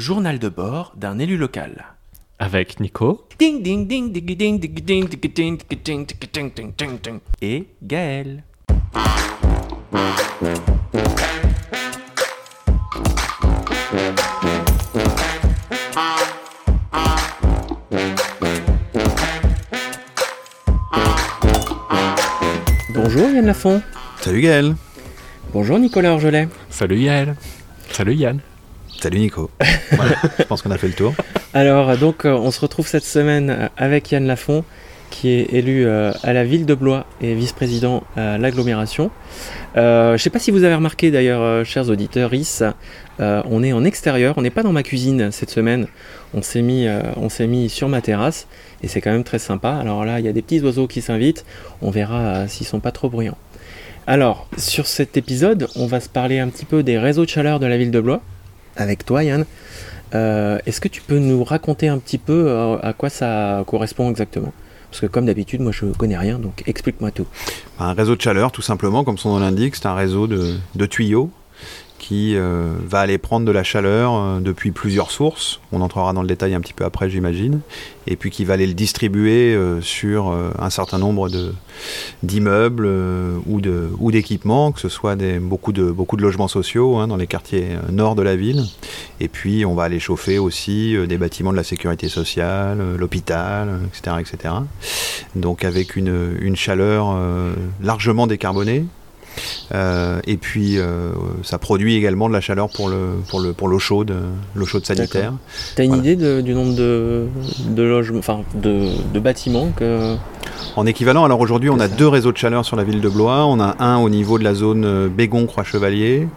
Journal de bord d'un élu local. Avec Nico. Ding ding ding ding ding ding ding ding ding ding ding ding ding ding et Gaël. Bonjour Yann Lafont. Salut Gaël. Bonjour Nicolas Orgelet. Salut Yael. Salut Yann. Salut Nico. Voilà, je pense qu'on a fait le tour. Alors donc euh, on se retrouve cette semaine euh, avec Yann Lafont qui est élu euh, à la ville de Blois et vice-président à l'agglomération. Euh, je ne sais pas si vous avez remarqué d'ailleurs, euh, chers auditeurs, Is, euh, on est en extérieur, on n'est pas dans ma cuisine cette semaine. On s'est mis, euh, on s'est mis sur ma terrasse et c'est quand même très sympa. Alors là, il y a des petits oiseaux qui s'invitent. On verra euh, s'ils sont pas trop bruyants. Alors, sur cet épisode, on va se parler un petit peu des réseaux de chaleur de la ville de Blois avec toi, Yann. Euh, Est-ce que tu peux nous raconter un petit peu euh, à quoi ça correspond exactement? Parce que comme d'habitude, moi je connais rien, donc explique-moi tout. Un réseau de chaleur, tout simplement, comme son nom l'indique, c'est un réseau de, de tuyaux qui euh, va aller prendre de la chaleur euh, depuis plusieurs sources. On entrera dans le détail un petit peu après, j'imagine. Et puis qui va aller le distribuer euh, sur un certain nombre d'immeubles ou de- ou d'équipements, que ce soit des, beaucoup, de, beaucoup de logements sociaux hein, dans les quartiers nord de la ville. Et puis on va aller chauffer aussi des bâtiments de la sécurité sociale, l'hôpital, etc., etc. Donc avec une, chaleur largement décarbonée. Euh, et puis euh, ça produit également de la chaleur pour le pour le pour l'eau chaude, euh, l'eau chaude sanitaire. T'as une Voilà. idée de- du nombre de, de logements, enfin de, de bâtiments que. En équivalent, alors aujourd'hui on a deux réseaux de chaleur sur la ville de Blois. On a un au niveau de la zone Bégon-Croix-Chevalier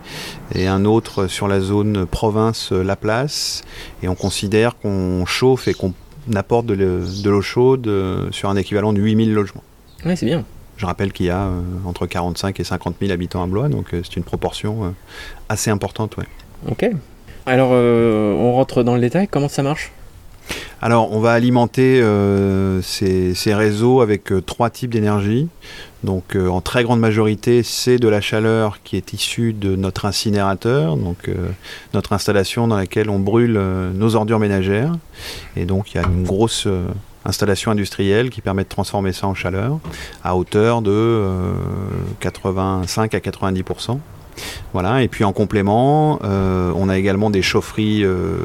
et un autre sur la zone province-La Place. Et on considère qu'on chauffe et qu'on apporte de le- de l'eau chaude sur un équivalent de 8000 logements. Ouais, c'est bien. Je rappelle qu'il y a euh, entre 45 et 50 000 habitants à Blois, donc euh, c'est une proportion euh, assez importante. Ouais. Ok. Alors, on rentre dans le détail. Comment ça marche? Alors, on va alimenter euh, ces, ces réseaux avec euh, trois types d'énergie. Donc, euh, en très grande majorité, c'est de la chaleur qui est issue de notre incinérateur, donc notre installation dans laquelle on brûle nos ordures ménagères. Et donc, il y a une grosse installation industrielle qui permet de transformer ça en chaleur à hauteur de euh, 85 à 90% voilà, et puis en complément, euh, on a également des chaufferies euh,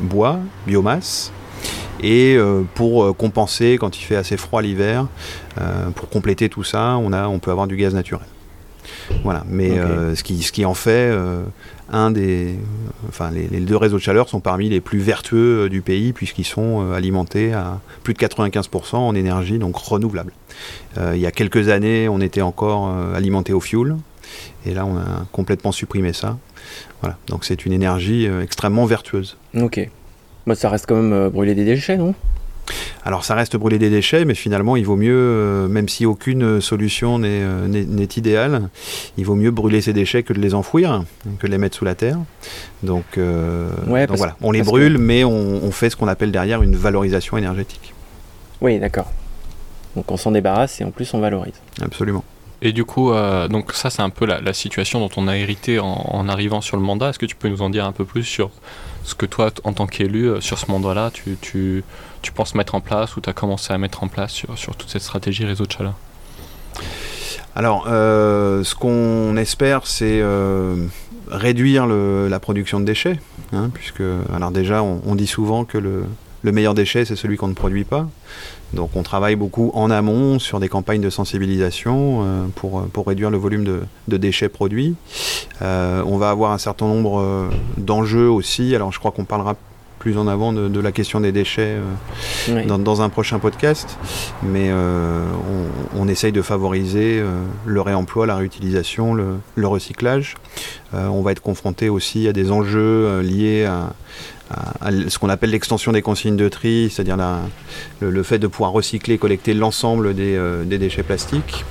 bois, biomasse, et euh, pour euh, compenser quand il fait assez froid l'hiver, euh, pour compléter tout ça, on, a, on peut avoir du gaz naturel. Voilà, mais euh, ce, qui, ce qui en fait euh, un des. Enfin, les, deux réseaux de chaleur sont parmi les plus vertueux euh, du pays, puisqu'ils sont euh, alimentés à plus de 95% en énergie, donc renouvelable. Euh, il y a quelques années, on était encore alimenté au fioul, et là, on a complètement supprimé ça. Voilà, donc c'est une énergie extrêmement vertueuse. Ok. Bah, ça reste quand même brûler des déchets, non? Alors ça reste brûler des déchets, mais finalement il vaut mieux, euh, même si aucune solution n'est euh, n'est- idéale, il vaut mieux brûler ces déchets que de les enfouir, que de les mettre sous la terre. Donc, euh, Ouais, donc parce- voilà, on les que- brûle, mais on, on fait ce qu'on appelle derrière une valorisation énergétique. Oui, d'accord. Donc, on s'en débarrasse et en plus, on valorise. Absolument. Et du coup, euh, donc ça c'est un peu la, situation dont on a hérité en, arrivant sur le mandat. Est-ce que tu peux nous en dire un peu plus sur ce que toi, en tant qu'élu, euh, sur ce mandat-là, tu, penses mettre en place ou tu as commencé à mettre en place sur, toute cette stratégie réseau de chaleur? Alors, euh, ce qu'on espère, c'est réduire la production de déchets, hein, puisque, alors déjà, on dit souvent que le, le meilleur déchet, c'est celui qu'on ne produit pas. Donc, on travaille beaucoup en amont sur des campagnes de sensibilisation euh, pour, pour réduire le volume de, de déchets produits. Euh, on va avoir un certain nombre euh, d'enjeux aussi. Alors, je crois qu'on parlera plus en avant de, de la question des déchets euh, dans, dans un prochain podcast, mais euh, on, on essaye de favoriser euh, le réemploi, la réutilisation, le, le recyclage. Euh, on va être confronté aussi à des enjeux euh, liés à, ce qu'on appelle l'extension des consignes de tri, c'est-à-dire le, fait de pouvoir recycler collecter l'ensemble des, euh, déchets plastiques.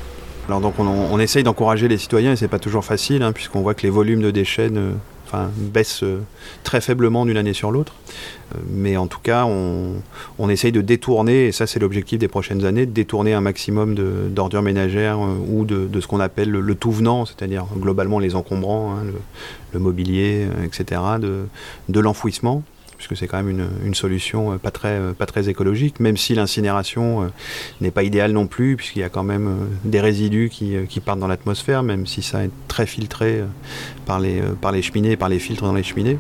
Alors donc on, on essaye d'encourager les citoyens et c'est pas toujours facile hein, puisqu'on voit que les volumes de déchets ne, enfin, baissent euh, très faiblement d'une année sur l'autre. Euh, mais en tout cas, on, essaye de détourner, et ça c'est l'objectif des prochaines années, de détourner un maximum d'ordures ménagères euh, ou de, ce qu'on appelle le, tout venant, c'est-à-dire globalement les encombrants, hein, le, mobilier, etc., de l'enfouissement. Puisque c'est quand même une, une solution euh, pas très, euh, pas très écologique, même si l'incinération euh, n'est pas idéale non plus, puisqu'il y a quand même des résidus qui, qui partent dans l'atmosphère, même si ça est très filtré par les, par les cheminées, par les filtres dans les cheminées.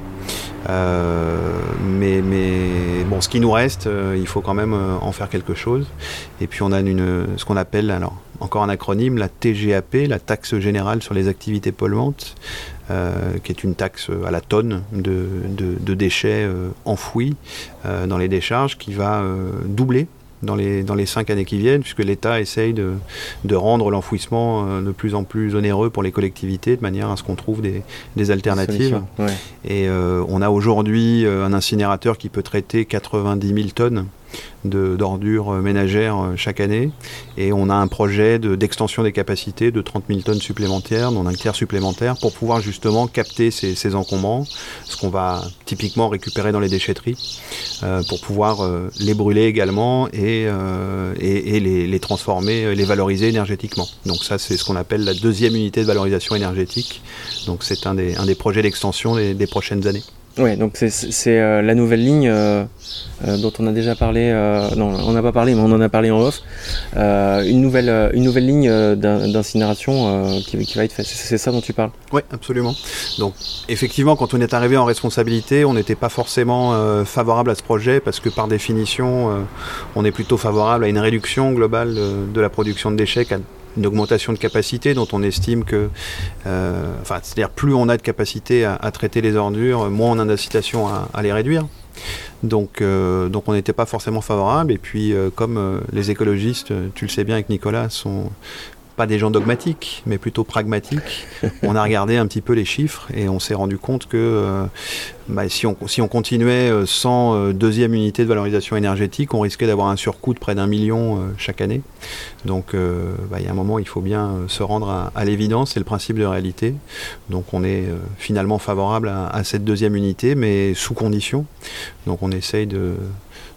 Mais, mais ce qui nous reste, euh, il faut quand même euh, en faire quelque chose. Et puis on a ce qu'on appelle, alors encore un acronyme, la TGAP, la taxe générale sur les activités polluantes, euh, qui est une taxe à la tonne de, déchets enfouis dans les décharges, qui va doubler dans les, dans les cinq années qui viennent, puisque l'État essaye de, de rendre l'enfouissement euh, de plus en plus onéreux pour les collectivités, de manière à ce qu'on trouve des, des alternatives. Ouais. Et euh, on a aujourd'hui euh, un incinérateur qui peut traiter 90 000 tonnes d'ordures euh, ménagères euh, chaque année. Et on a un projet de- d'extension des capacités de 30 000 tonnes supplémentaires, dont un tiers supplémentaire, pour pouvoir justement capter ces, ces encombrants, ce qu'on va typiquement récupérer dans les déchetteries, euh, pour pouvoir les brûler également et, et, les, transformer, les valoriser énergétiquement. Donc ça, c'est ce qu'on appelle la deuxième unité de valorisation énergétique. Donc c'est un des, projets d'extension des prochaines années. Ouais, donc c'est- euh, la nouvelle ligne euh, euh, dont on a déjà parlé. non, on n'a pas parlé, mais on en a parlé en off. Une nouvelle, une nouvelle ligne d'in- d'incinération qui, va être faite. C'est ça dont tu parles? Oui, absolument. Donc, effectivement, quand on est arrivé en responsabilité, on n'était pas forcément favorable à ce projet parce que, par définition, on est plutôt favorable à une réduction globale de la production de déchets une augmentation de capacité dont on estime que, euh, enfin, c'est-à-dire plus on a de capacité à, traiter les ordures, moins on a d'incitation à, les réduire. Donc, euh, donc on n'était pas forcément favorable. Et puis, euh, comme les écologistes, tu le sais bien avec Nicolas, sont pas des gens dogmatiques, mais plutôt pragmatiques. on a regardé un petit peu les chiffres et on s'est rendu compte que euh, bah, si, on, si on continuait euh, sans euh, deuxième unité de valorisation énergétique, on risquait d'avoir un surcoût de près d'un million euh, chaque année. Donc bah, il y a un moment, il faut bien se rendre à, à l'évidence, c'est le principe de réalité. Donc on est finalement favorable à, à cette deuxième unité, mais sous condition. Donc on essaye de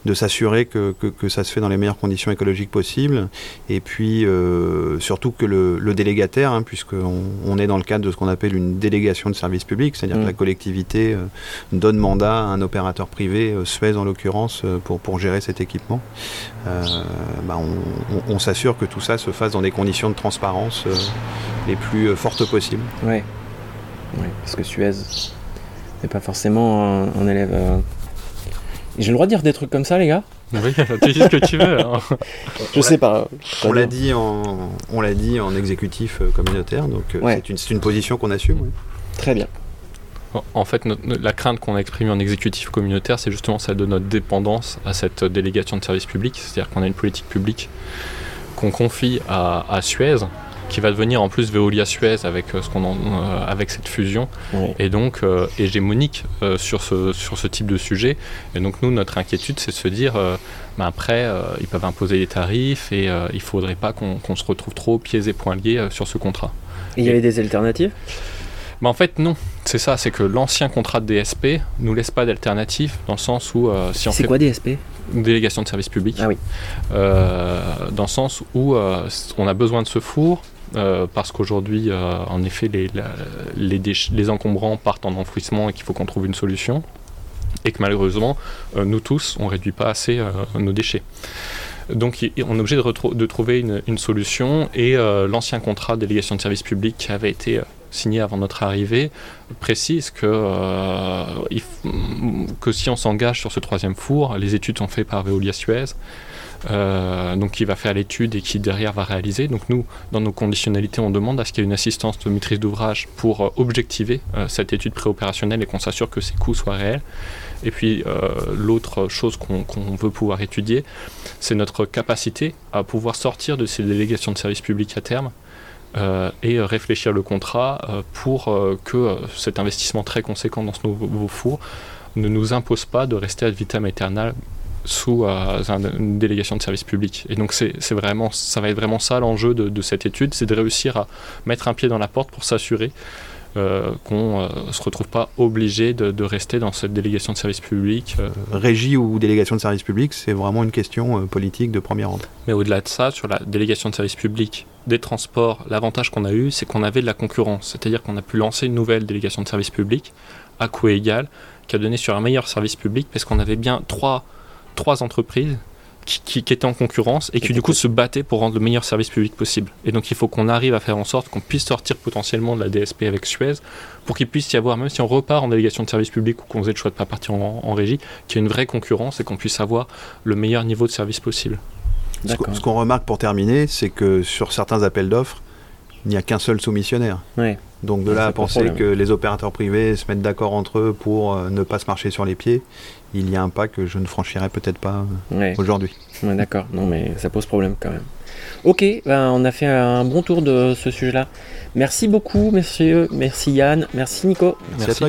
de s'assurer que, que, que ça se fait dans les meilleures conditions écologiques possibles et puis euh, surtout que le, le délégataire, hein, puisqu'on on est dans le cadre de ce qu'on appelle une délégation de service public, c'est-à-dire que la collectivité euh, donne mandat à un opérateur privé, euh, Suez en l'occurrence, pour, pour gérer cet équipement. Bah, on on- on s'assure que tout ça se fasse dans des conditions de transparence les plus fortes possibles. Ouais, parce que Suez n'est pas forcément un, un élève. Euh, J'ai le droit de dire des trucs comme ça, les gars? Oui, tu dis ce que tu veux. hein. Je sais pas. On Pas l'a dire. dit en, on l'a dit en exécutif euh, communautaire, donc euh, Ouais. c'est une, c'est une position qu'on assume. oui. Très bien. En- fait, notre- la crainte qu'on a exprimée en exécutif communautaire, c'est justement celle de notre dépendance à cette délégation de service public. C'est-à-dire qu'on a une politique publique qu'on confie à, à Suez, qui va devenir en plus Veolia Suez avec, euh, ce qu'on en- euh, avec cette fusion, et donc hégémonique euh, sur, ce, sur ce type de sujet. Et donc nous, notre inquiétude, c'est de se dire, ben après, ils peuvent imposer des tarifs et il faudrait pas qu'on qu'on se retrouve trop pieds et poings liés sur ce contrat. Il y avait des alternatives? Bah en fait non, c'est ça, c'est que l'ancien contrat de DSP nous laisse pas d'alternative dans le sens où euh, si on C'est fait quoi DSP une délégation de service public, Ah oui. euh, dans le sens où euh, on a besoin de ce four euh, parce qu'aujourd'hui euh, en effet les, encombrants partent en enfouissement et qu'il faut qu'on trouve une solution et que malheureusement euh, nous tous on réduit pas assez nos déchets. Donc on est obligé de, trouver une, solution et l'ancien contrat de délégation de service public qui avait été signé avant notre arrivée précise que, que si on s'engage sur ce troisième four, les études sont faites par Veolia Suez, euh, donc qui va faire l'étude et qui derrière va réaliser. Donc nous, dans nos conditionnalités, on demande à ce qu'il y ait une assistance de maîtrise d'ouvrage pour euh, objectiver euh, cette étude préopérationnelle et qu'on s'assure que ces coûts soient réels. Et puis l'autre chose qu'on veut pouvoir étudier, c'est notre capacité à pouvoir sortir de ces délégations de services publics à terme et réfléchir le contrat pour que cet investissement très conséquent dans ce nouveau four ne nous impose pas de rester ad vitam aeternam sous euh, un- une délégation de service public. Et donc c'est vraiment, ça va être vraiment ça l'enjeu de, de cette étude, c'est de réussir à mettre un pied dans la porte pour s'assurer euh, qu'on ne se retrouve pas obligé de, de rester dans cette délégation de service public. euh, Régie ou délégation de service public, c'est vraiment une question euh, politique de premier ordre. Mais au-delà de ça, sur la délégation de service public des transports, l'avantage qu'on a eu, c'est qu'on avait de la concurrence. C'est-à-dire qu'on a pu lancer une nouvelle délégation de service public à coût égal, qui a donné sur un meilleur service public parce qu'on avait bien trois, trois entreprises qui, qui- qui étaient en concurrence et qui du coup se battaient pour rendre le meilleur service public possible. Et donc il faut qu'on arrive à faire en sorte qu'on puisse sortir potentiellement de la DSP avec Suez pour qu'il puisse y avoir, même si on repart en délégation de service public ou qu'on faisait le choix de ne pas partir en, en régie, qu'il y ait une vraie concurrence et qu'on puisse avoir le meilleur niveau de service possible. Ce qu'on remarque pour terminer, c'est que sur certains appels d'offres, il n'y a qu'un seul soumissionnaire. Ouais. Donc de Ouais, là à penser que les opérateurs privés se mettent d'accord entre eux pour euh, ne pas se marcher sur les pieds, il y a un pas que je ne franchirai peut-être pas euh, Ouais. aujourd'hui. Ouais, d'accord. Non, mais ça pose problème quand même. Ok, ben, on a fait un bon tour de ce sujet-là. Merci beaucoup, messieurs. Merci Yann. Merci Nico. Merci, à toi.